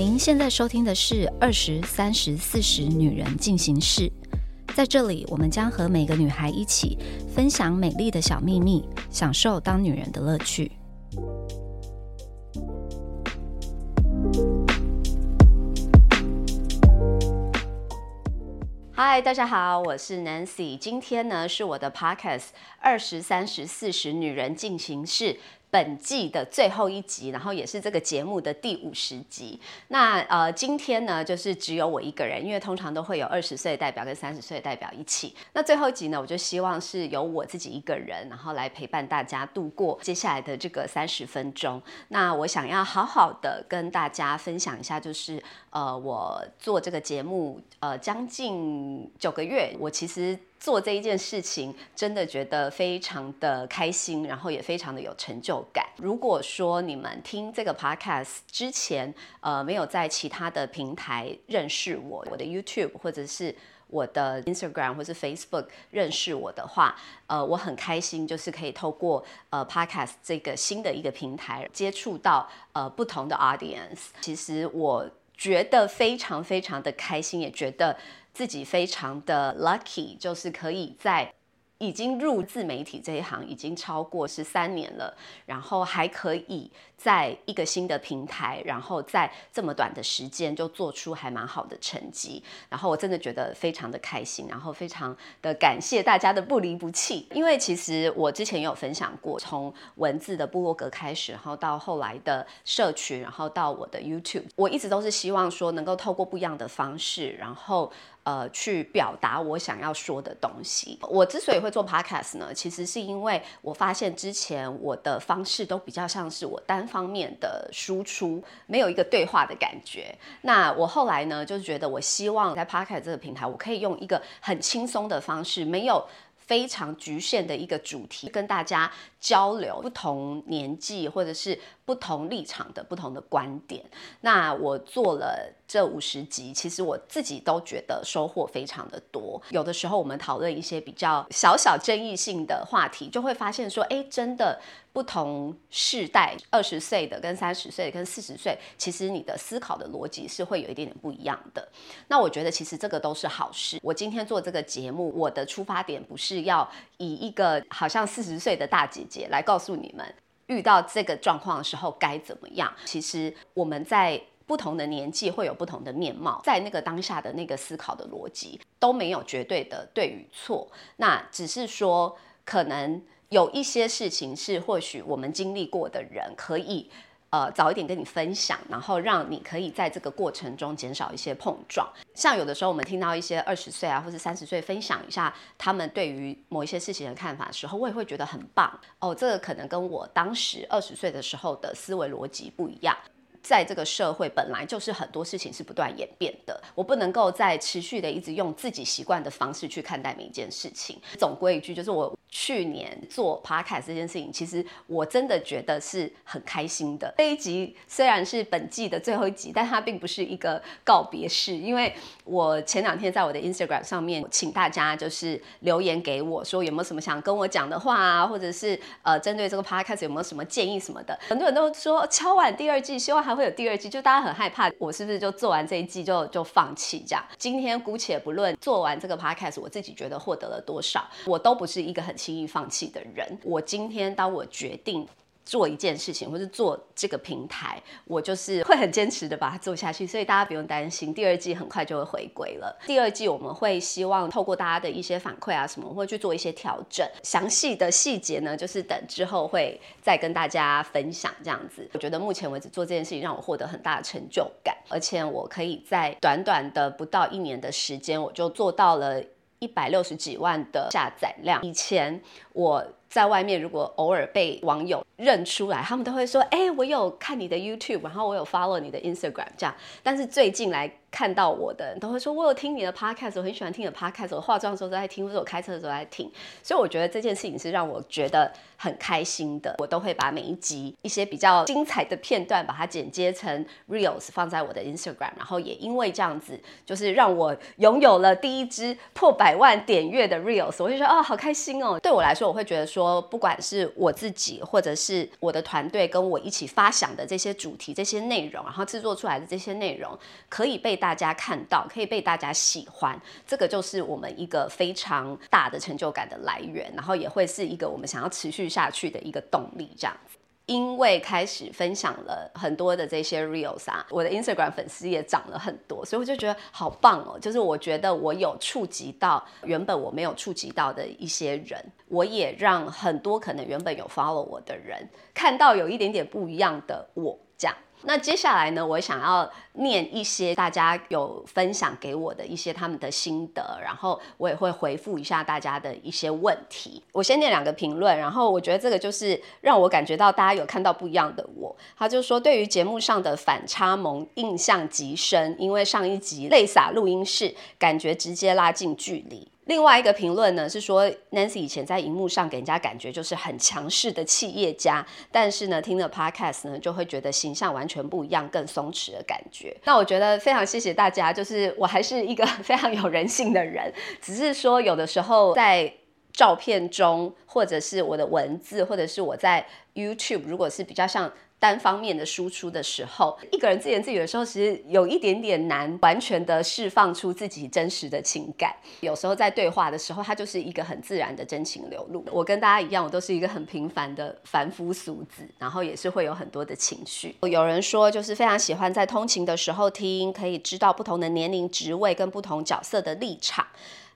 您现在收听的是二十三十四十女人进行式，在这里，我们将和每个女孩一起分享美丽的小秘密，享受当女人的乐趣。嗨，大家好，我是 Nancy，今天呢是我的 Podcast 二十三十四十女人进行式。本季的最后一集，然后也是这个节目的第五十集。那呃，今天呢，就是只有我一个人，因为通常都会有二十岁代表跟三十岁代表一起。那最后一集呢，我就希望是由我自己一个人，然后来陪伴大家度过接下来的这个三十分钟。那我想要好好的跟大家分享一下，就是呃，我做这个节目呃将近九个月，我其实。做这一件事情，真的觉得非常的开心，然后也非常的有成就感。如果说你们听这个 podcast 之前，呃，没有在其他的平台认识我，我的 YouTube 或者是我的 Instagram 或是 Facebook 认识我的话，呃，我很开心，就是可以透过呃 podcast 这个新的一个平台接触到呃不同的 audience。其实我觉得非常非常的开心，也觉得。自己非常的 lucky，就是可以在。已经入自媒体这一行已经超过十三年了，然后还可以在一个新的平台，然后在这么短的时间就做出还蛮好的成绩，然后我真的觉得非常的开心，然后非常的感谢大家的不离不弃。因为其实我之前有分享过，从文字的部落格开始，然后到后来的社群，然后到我的 YouTube，我一直都是希望说能够透过不一样的方式，然后。呃，去表达我想要说的东西。我之所以会做 podcast 呢，其实是因为我发现之前我的方式都比较像是我单方面的输出，没有一个对话的感觉。那我后来呢，就是觉得我希望在 podcast 这个平台，我可以用一个很轻松的方式，没有。非常局限的一个主题，跟大家交流不同年纪或者是不同立场的不同的观点。那我做了这五十集，其实我自己都觉得收获非常的多。有的时候我们讨论一些比较小小争议性的话题，就会发现说，哎，真的。不同世代，二十岁的跟三十岁跟四十岁，其实你的思考的逻辑是会有一点点不一样的。那我觉得其实这个都是好事。我今天做这个节目，我的出发点不是要以一个好像四十岁的大姐姐来告诉你们，遇到这个状况的时候该怎么样。其实我们在不同的年纪会有不同的面貌，在那个当下的那个思考的逻辑都没有绝对的对与错，那只是说可能。有一些事情是或许我们经历过的人可以，呃，早一点跟你分享，然后让你可以在这个过程中减少一些碰撞。像有的时候我们听到一些二十岁啊或者三十岁分享一下他们对于某一些事情的看法的时候，我也会觉得很棒哦。这个可能跟我当时二十岁的时候的思维逻辑不一样。在这个社会本来就是很多事情是不断演变的，我不能够再持续的一直用自己习惯的方式去看待每一件事情。总归一句，就是我。去年做 podcast 这件事情，其实我真的觉得是很开心的。这一集虽然是本季的最后一集，但它并不是一个告别式，因为我前两天在我的 Instagram 上面，请大家就是留言给我说有没有什么想跟我讲的话啊，或者是呃针对这个 podcast 有没有什么建议什么的。很多人都说敲完第二季，希望还会有第二季，就大家很害怕我是不是就做完这一季就就放弃这样。今天姑且不论做完这个 podcast，我自己觉得获得了多少，我都不是一个很。轻易放弃的人，我今天当我决定做一件事情，或是做这个平台，我就是会很坚持的把它做下去。所以大家不用担心，第二季很快就会回归了。第二季我们会希望透过大家的一些反馈啊什么，会去做一些调整。详细的细节呢，就是等之后会再跟大家分享。这样子，我觉得目前为止做这件事情让我获得很大的成就感，而且我可以在短短的不到一年的时间，我就做到了。一百六十几万的下载量。以前我在外面，如果偶尔被网友认出来，他们都会说：“哎，我有看你的 YouTube，然后我有 follow 你的 Instagram。”这样。但是最近来看到我的人都会说，我有听你的 podcast，我很喜欢听你的 podcast，我化妆的时候都在听，或者我开车的时候在听。所以我觉得这件事情是让我觉得很开心的。我都会把每一集一些比较精彩的片段，把它剪接成 reels 放在我的 Instagram，然后也因为这样子，就是让我拥有了第一支破百万点阅的 reels，我就说哦，好开心哦。对我来说，我会觉得说，不管是我自己或者是我的团队跟我一起发想的这些主题、这些内容，然后制作出来的这些内容，可以被大家看到，可以被大家喜欢，这个就是我们一个非常大的成就感的来源，然后也会是一个我们想要持续下去的一个动力，这样子。因为开始分享了很多的这些 reels 啊，我的 Instagram 粉丝也涨了很多，所以我就觉得好棒哦。就是我觉得我有触及到原本我没有触及到的一些人，我也让很多可能原本有 follow 我的人看到有一点点不一样的我，这样。那接下来呢，我想要念一些大家有分享给我的一些他们的心得，然后我也会回复一下大家的一些问题。我先念两个评论，然后我觉得这个就是让我感觉到大家有看到不一样的我。他就说，对于节目上的反差萌印象极深，因为上一集泪洒录音室，感觉直接拉近距离。另外一个评论呢是说，Nancy 以前在荧幕上给人家感觉就是很强势的企业家，但是呢，听了 Podcast 呢，就会觉得形象完全不一样，更松弛的感觉。那我觉得非常谢谢大家，就是我还是一个非常有人性的人，只是说有的时候在照片中，或者是我的文字，或者是我在 YouTube，如果是比较像。单方面的输出的时候，一个人自言自语的时候，其实有一点点难完全的释放出自己真实的情感。有时候在对话的时候，它就是一个很自然的真情流露。我跟大家一样，我都是一个很平凡的凡夫俗子，然后也是会有很多的情绪。有人说，就是非常喜欢在通勤的时候听，可以知道不同的年龄、职位跟不同角色的立场。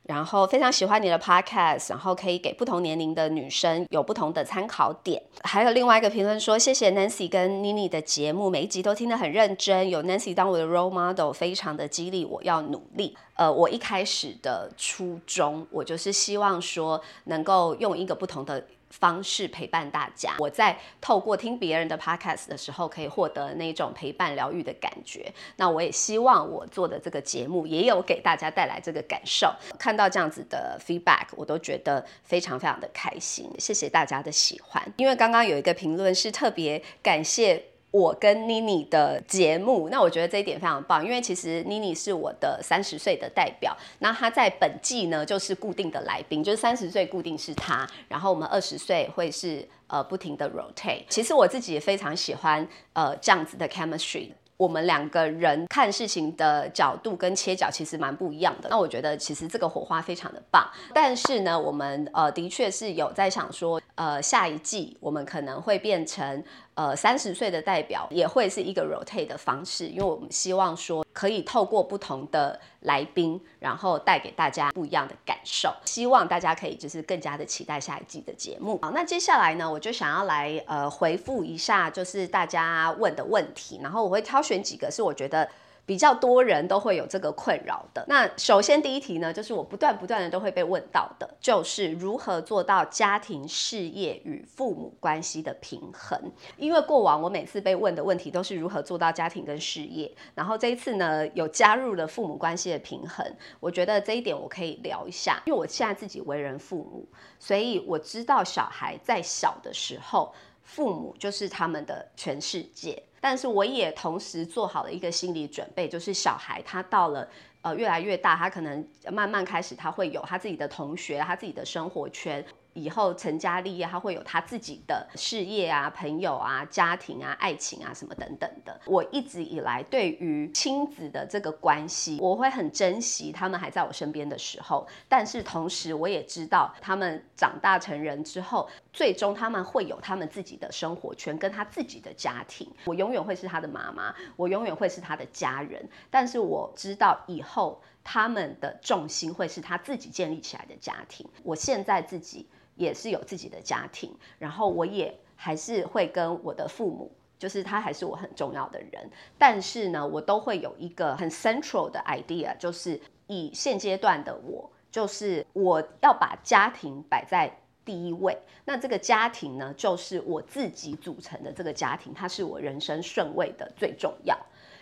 然后非常喜欢你的 podcast，然后可以给不同年龄的女生有不同的参考点。还有另外一个评论说，谢谢 Nancy 跟 Nini 的节目，每一集都听得很认真，有 Nancy 当我的 role model，非常的激励我要努力。呃，我一开始的初衷，我就是希望说能够用一个不同的。方式陪伴大家，我在透过听别人的 podcast 的时候，可以获得那种陪伴疗愈的感觉。那我也希望我做的这个节目也有给大家带来这个感受。看到这样子的 feedback，我都觉得非常非常的开心。谢谢大家的喜欢。因为刚刚有一个评论是特别感谢。我跟妮妮的节目，那我觉得这一点非常棒，因为其实妮妮是我的三十岁的代表，那她在本季呢就是固定的来宾，就是三十岁固定是她，然后我们二十岁会是呃不停的 rotate。其实我自己也非常喜欢呃这样子的 chemistry。我们两个人看事情的角度跟切角其实蛮不一样的。那我觉得其实这个火花非常的棒。但是呢，我们呃的确是有在想说，呃下一季我们可能会变成呃三十岁的代表，也会是一个 rotate 的方式，因为我们希望说可以透过不同的来宾，然后带给大家不一样的感受。希望大家可以就是更加的期待下一季的节目。好，那接下来呢，我就想要来呃回复一下就是大家问的问题，然后我会挑。选几个是我觉得比较多人都会有这个困扰的。那首先第一题呢，就是我不断不断的都会被问到的，就是如何做到家庭、事业与父母关系的平衡。因为过往我每次被问的问题都是如何做到家庭跟事业，然后这一次呢有加入了父母关系的平衡。我觉得这一点我可以聊一下，因为我现在自己为人父母，所以我知道小孩在小的时候，父母就是他们的全世界。但是我也同时做好了一个心理准备，就是小孩他到了呃越来越大，他可能慢慢开始他会有他自己的同学，他自己的生活圈。以后成家立业，他会有他自己的事业啊、朋友啊、家庭啊、爱情啊什么等等的。我一直以来对于亲子的这个关系，我会很珍惜他们还在我身边的时候。但是同时，我也知道他们长大成人之后，最终他们会有他们自己的生活圈跟他自己的家庭。我永远会是他的妈妈，我永远会是他的家人。但是我知道以后他们的重心会是他自己建立起来的家庭。我现在自己。也是有自己的家庭，然后我也还是会跟我的父母，就是他还是我很重要的人。但是呢，我都会有一个很 central 的 idea，就是以现阶段的我，就是我要把家庭摆在第一位。那这个家庭呢，就是我自己组成的这个家庭，它是我人生顺位的最重要。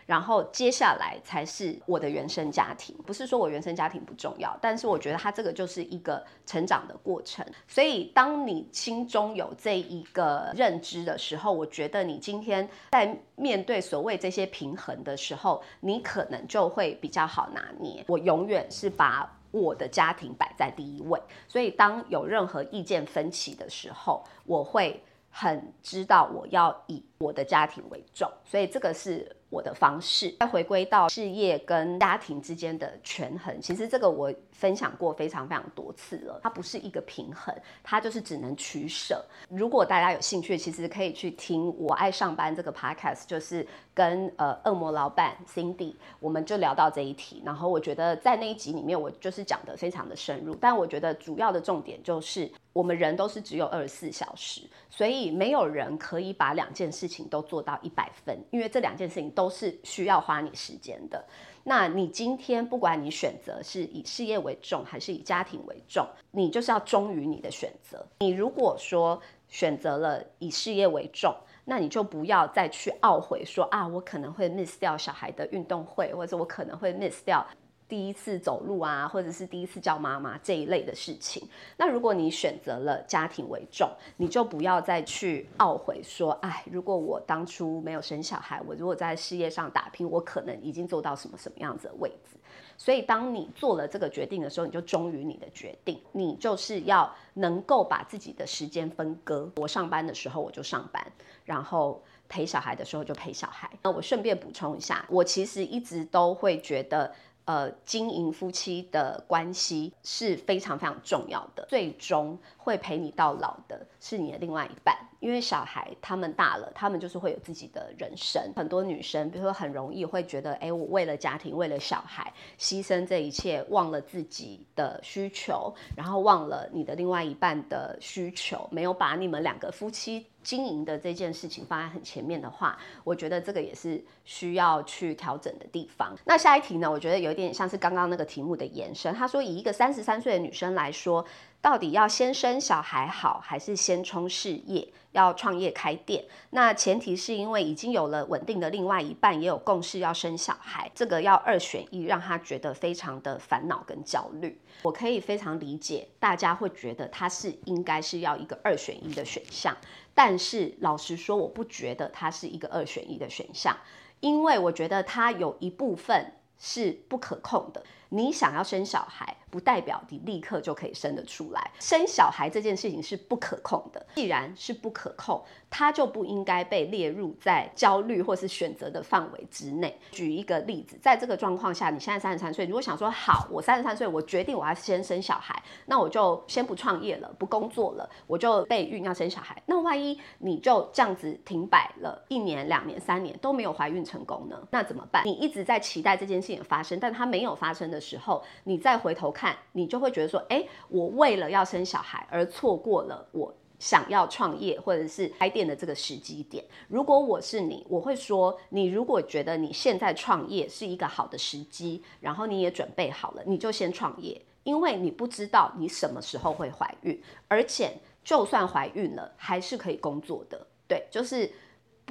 然后接下来才是我的原生家庭。不是说我原生家庭不重要，但是我觉得它这个就是一个成长的过程。所以当你心中有这一个认知的时候，我觉得你今天在面对所谓这些平衡的时候，你可能就会比较好拿捏。我永远是把我的家庭摆在第一位，所以当有任何意见分歧的时候，我会很知道我要以我的家庭为重，所以这个是。我的方式，再回归到事业跟家庭之间的权衡，其实这个我分享过非常非常多次了。它不是一个平衡，它就是只能取舍。如果大家有兴趣，其实可以去听《我爱上班》这个 podcast，就是跟呃恶魔老板 Cindy，我们就聊到这一题。然后我觉得在那一集里面，我就是讲的非常的深入。但我觉得主要的重点就是，我们人都是只有二十四小时，所以没有人可以把两件事情都做到一百分，因为这两件事情。都是需要花你时间的。那你今天不管你选择是以事业为重还是以家庭为重，你就是要忠于你的选择。你如果说选择了以事业为重，那你就不要再去懊悔说啊，我可能会 miss 掉小孩的运动会，或者我可能会 miss 掉。第一次走路啊，或者是第一次叫妈妈这一类的事情。那如果你选择了家庭为重，你就不要再去懊悔说，哎，如果我当初没有生小孩，我如果在事业上打拼，我可能已经做到什么什么样子的位置。所以，当你做了这个决定的时候，你就忠于你的决定，你就是要能够把自己的时间分割。我上班的时候我就上班，然后陪小孩的时候就陪小孩。那我顺便补充一下，我其实一直都会觉得。呃，经营夫妻的关系是非常非常重要的。最终会陪你到老的是你的另外一半，因为小孩他们大了，他们就是会有自己的人生。很多女生，比如说很容易会觉得，哎，我为了家庭，为了小孩，牺牲这一切，忘了自己的需求，然后忘了你的另外一半的需求，没有把你们两个夫妻。经营的这件事情放在很前面的话，我觉得这个也是需要去调整的地方。那下一题呢？我觉得有一点像是刚刚那个题目的延伸。他说，以一个三十三岁的女生来说，到底要先生小孩好，还是先冲事业？要创业开店，那前提是因为已经有了稳定的另外一半，也有共识要生小孩，这个要二选一，让她觉得非常的烦恼跟焦虑。我可以非常理解大家会觉得她是应该是要一个二选一的选项，但是老实说，我不觉得它是一个二选一的选项，因为我觉得它有一部分是不可控的。你想要生小孩，不代表你立刻就可以生得出来。生小孩这件事情是不可控的，既然是不可控，它就不应该被列入在焦虑或是选择的范围之内。举一个例子，在这个状况下，你现在三十三岁，如果想说好，我三十三岁，我决定我要先生小孩，那我就先不创业了，不工作了，我就备孕要生小孩。那万一你就这样子停摆了一年、两年、三年都没有怀孕成功呢？那怎么办？你一直在期待这件事情发生，但它没有发生的。时候，你再回头看，你就会觉得说，哎，我为了要生小孩而错过了我想要创业或者是开店的这个时机点。如果我是你，我会说，你如果觉得你现在创业是一个好的时机，然后你也准备好了，你就先创业，因为你不知道你什么时候会怀孕，而且就算怀孕了，还是可以工作的。对，就是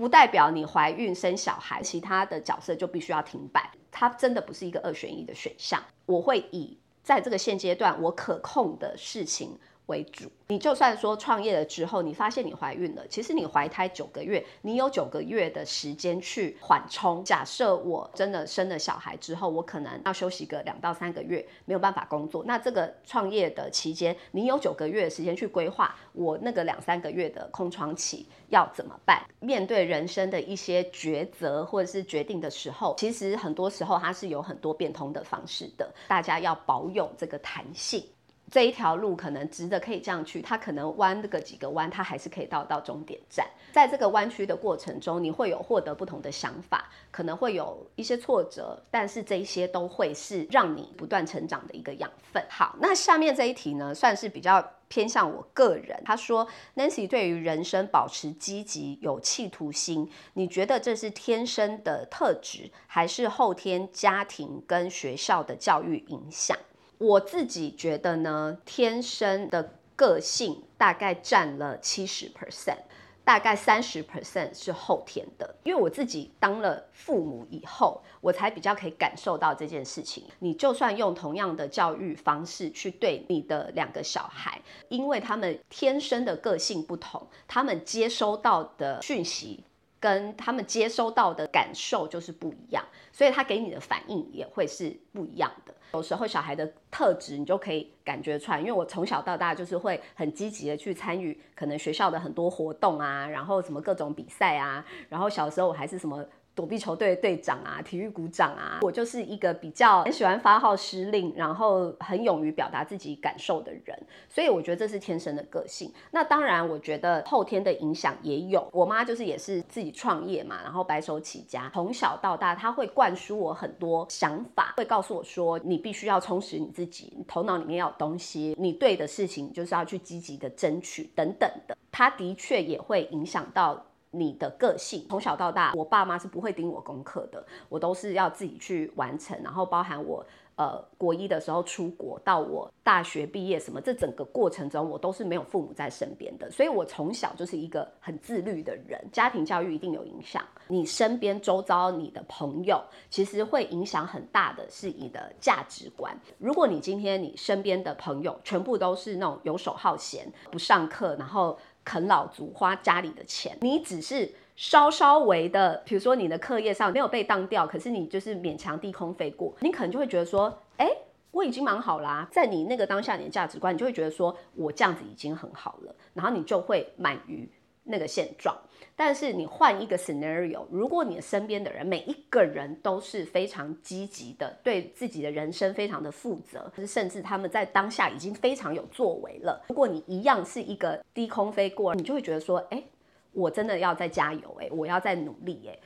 不代表你怀孕生小孩，其他的角色就必须要停摆。它真的不是一个二选一的选项，我会以在这个现阶段我可控的事情。为主，你就算说创业了之后，你发现你怀孕了，其实你怀胎九个月，你有九个月的时间去缓冲。假设我真的生了小孩之后，我可能要休息个两到三个月，没有办法工作。那这个创业的期间，你有九个月的时间去规划，我那个两三个月的空窗期要怎么办？面对人生的一些抉择或者是决定的时候，其实很多时候它是有很多变通的方式的，大家要保有这个弹性。这一条路可能直的可以这样去，它可能弯个几个弯，它还是可以到到终点站。在这个弯曲的过程中，你会有获得不同的想法，可能会有一些挫折，但是这些都会是让你不断成长的一个养分。好，那下面这一题呢，算是比较偏向我个人。他说，Nancy 对于人生保持积极、有企图心，你觉得这是天生的特质，还是后天家庭跟学校的教育影响？我自己觉得呢，天生的个性大概占了七十 percent，大概三十 percent 是后天的，因为我自己当了父母以后，我才比较可以感受到这件事情。你就算用同样的教育方式去对你的两个小孩，因为他们天生的个性不同，他们接收到的讯息。跟他们接收到的感受就是不一样，所以他给你的反应也会是不一样的。有时候小孩的特质你就可以感觉出来，因为我从小到大就是会很积极的去参与可能学校的很多活动啊，然后什么各种比赛啊，然后小时候我还是什么。躲避球队队长啊，体育股长啊，我就是一个比较很喜欢发号施令，然后很勇于表达自己感受的人，所以我觉得这是天生的个性。那当然，我觉得后天的影响也有。我妈就是也是自己创业嘛，然后白手起家，从小到大，她会灌输我很多想法，会告诉我说，你必须要充实你自己，头脑里面要有东西，你对的事情就是要去积极的争取等等的。她的确也会影响到。你的个性从小到大，我爸妈是不会盯我功课的，我都是要自己去完成。然后包含我呃国一的时候出国，到我大学毕业什么，这整个过程中我都是没有父母在身边的，所以我从小就是一个很自律的人。家庭教育一定有影响，你身边周遭你的朋友，其实会影响很大的是你的价值观。如果你今天你身边的朋友全部都是那种游手好闲、不上课，然后啃老族花家里的钱，你只是稍稍微的，比如说你的课业上没有被当掉，可是你就是勉强低空飞过，你可能就会觉得说，哎，我已经蛮好啦。在你那个当下，你的价值观，你就会觉得说我这样子已经很好了，然后你就会满于那个现状。但是你换一个 scenario，如果你身边的人每一个人都是非常积极的，对自己的人生非常的负责，甚至他们在当下已经非常有作为了。如果你一样是一个低空飞过，你就会觉得说，哎，我真的要再加油，哎，我要再努力，哎。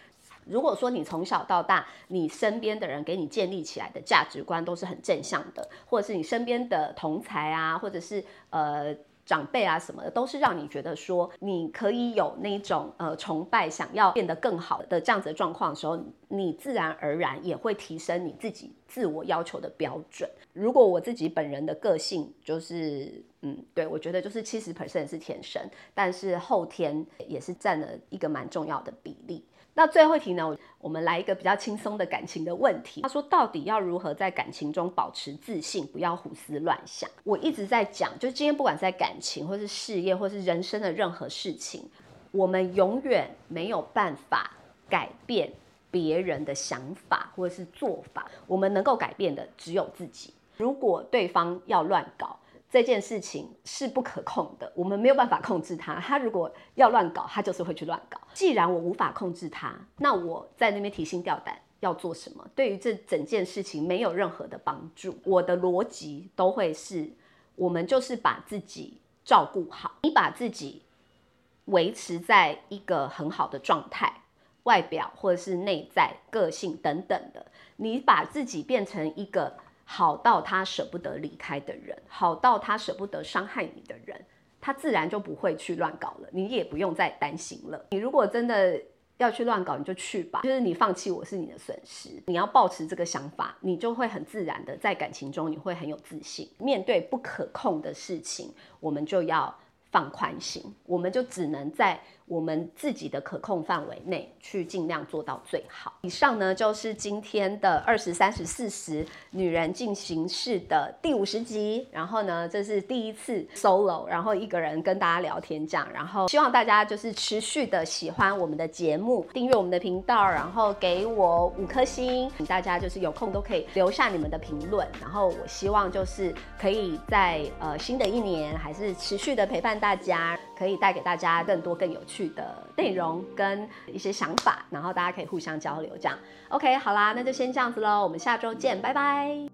如果说你从小到大，你身边的人给你建立起来的价值观都是很正向的，或者是你身边的同才啊，或者是呃。长辈啊什么的，都是让你觉得说你可以有那种呃崇拜，想要变得更好的这样子的状况的时候，你自然而然也会提升你自己自我要求的标准。如果我自己本人的个性就是，嗯，对我觉得就是七十 percent 是天生，但是后天也是占了一个蛮重要的比例。那最后一题呢？我们来一个比较轻松的感情的问题。他说，到底要如何在感情中保持自信，不要胡思乱想？我一直在讲，就是今天不管在感情，或是事业，或是人生的任何事情，我们永远没有办法改变别人的想法或者是做法，我们能够改变的只有自己。如果对方要乱搞，这件事情是不可控的，我们没有办法控制他。他如果要乱搞，他就是会去乱搞。既然我无法控制他，那我在那边提心吊胆要做什么？对于这整件事情没有任何的帮助。我的逻辑都会是：我们就是把自己照顾好，你把自己维持在一个很好的状态，外表或者是内在、个性等等的，你把自己变成一个。好到他舍不得离开的人，好到他舍不得伤害你的人，他自然就不会去乱搞了，你也不用再担心了。你如果真的要去乱搞，你就去吧，就是你放弃我是你的损失。你要保持这个想法，你就会很自然的在感情中，你会很有自信。面对不可控的事情，我们就要放宽心，我们就只能在。我们自己的可控范围内去尽量做到最好。以上呢就是今天的二十三十四十女人进行式的第五十集。然后呢，这是第一次 solo，然后一个人跟大家聊天讲。然后希望大家就是持续的喜欢我们的节目，订阅我们的频道，然后给我五颗星。大家就是有空都可以留下你们的评论。然后我希望就是可以在呃新的一年还是持续的陪伴大家，可以带给大家更多更有趣。的内容跟一些想法，然后大家可以互相交流，这样 OK 好啦，那就先这样子喽，我们下周见，拜拜。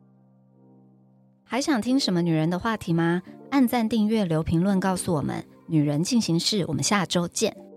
还想听什么女人的话题吗？按赞、订阅、留评论，告诉我们。女人进行式，我们下周见。